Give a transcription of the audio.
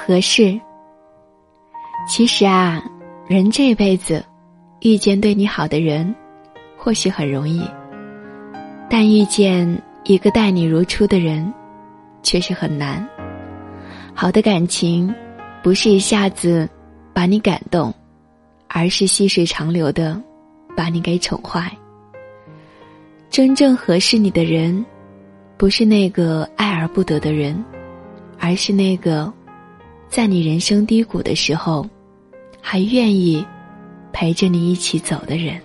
合适。其实啊，人这辈子遇见对你好的人，或许很容易，但遇见一个待你如初的人，却是很难。好的感情，不是一下子把你感动，而是细水长流的把你给宠坏。真正合适你的人，不是那个爱而不得的人，而是那个在你人生低谷的时候，还愿意陪着你一起走的人。